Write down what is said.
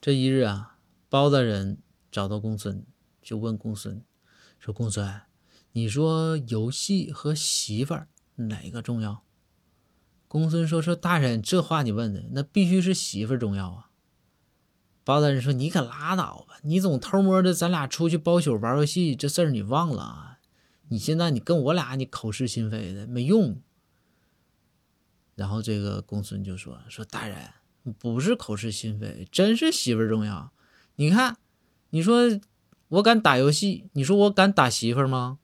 这一日啊，包大人找到公孙，就问公孙说：“公孙，你说游戏和媳妇儿哪个重要？”公孙说：“说大人，这话你问的，那必须是媳妇儿重要啊。”包大人说：“你可拉倒吧，你总偷摸的咱俩出去包宿玩游戏，这事儿你忘了啊？你现在你跟我俩你口是心非的没用。”然后这个公孙就说：“说大人。”不是口是心非，真是媳妇儿重要。你看，你说我敢打游戏，你说我敢打媳妇儿吗？